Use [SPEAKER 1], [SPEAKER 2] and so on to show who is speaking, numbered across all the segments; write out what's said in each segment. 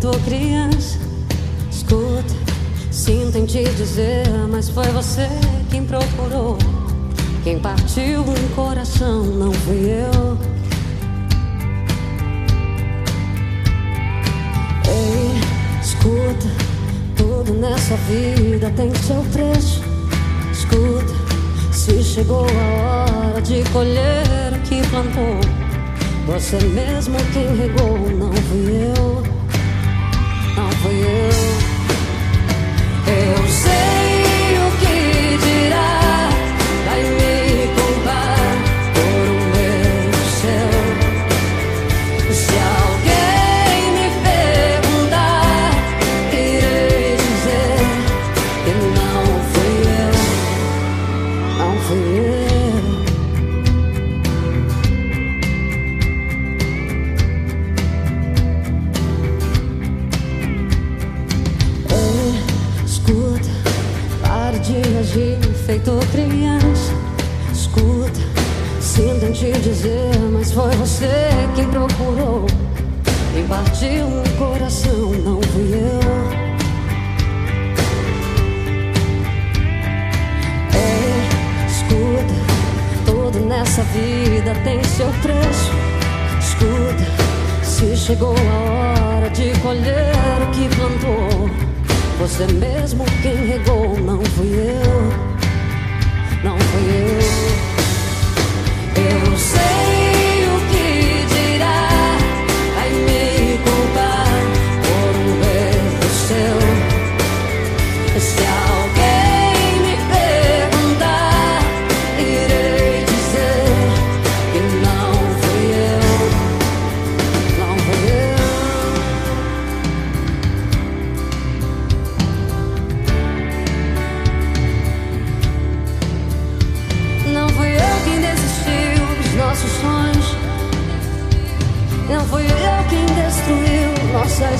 [SPEAKER 1] feito criança. Escuta, sinto em te dizer, mas foi você quem procurou. Quem partiu um coração não fui eu. Ei, escuta, tudo nessa vida tem seu preço. Escuta, se chegou a hora de colher o que plantou. Você mesmo quem regou, não fui eu. De agir feito criança. Escuta, sinto em te dizer, mas foi você quem procurou. Quem partiu um coração, não fui eu. Ei, escuta, tudo nessa vida tem seu preço. Escuta, se chegou a hora de colher o que plantou. Você mesmo quem regou, não fui eu. Não fui eu. Eu sei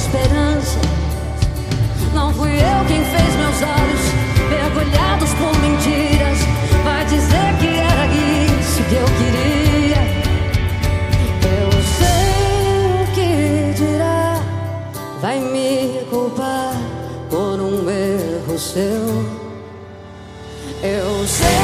[SPEAKER 1] esperança. Não fui eu quem fez meus olhos mergulhados por mentiras. Vai dizer que era isso que eu queria. Eu sei o que dirá. Vai me culpar por um erro seu. Eu sei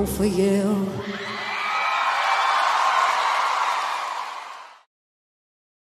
[SPEAKER 1] Não fui eu.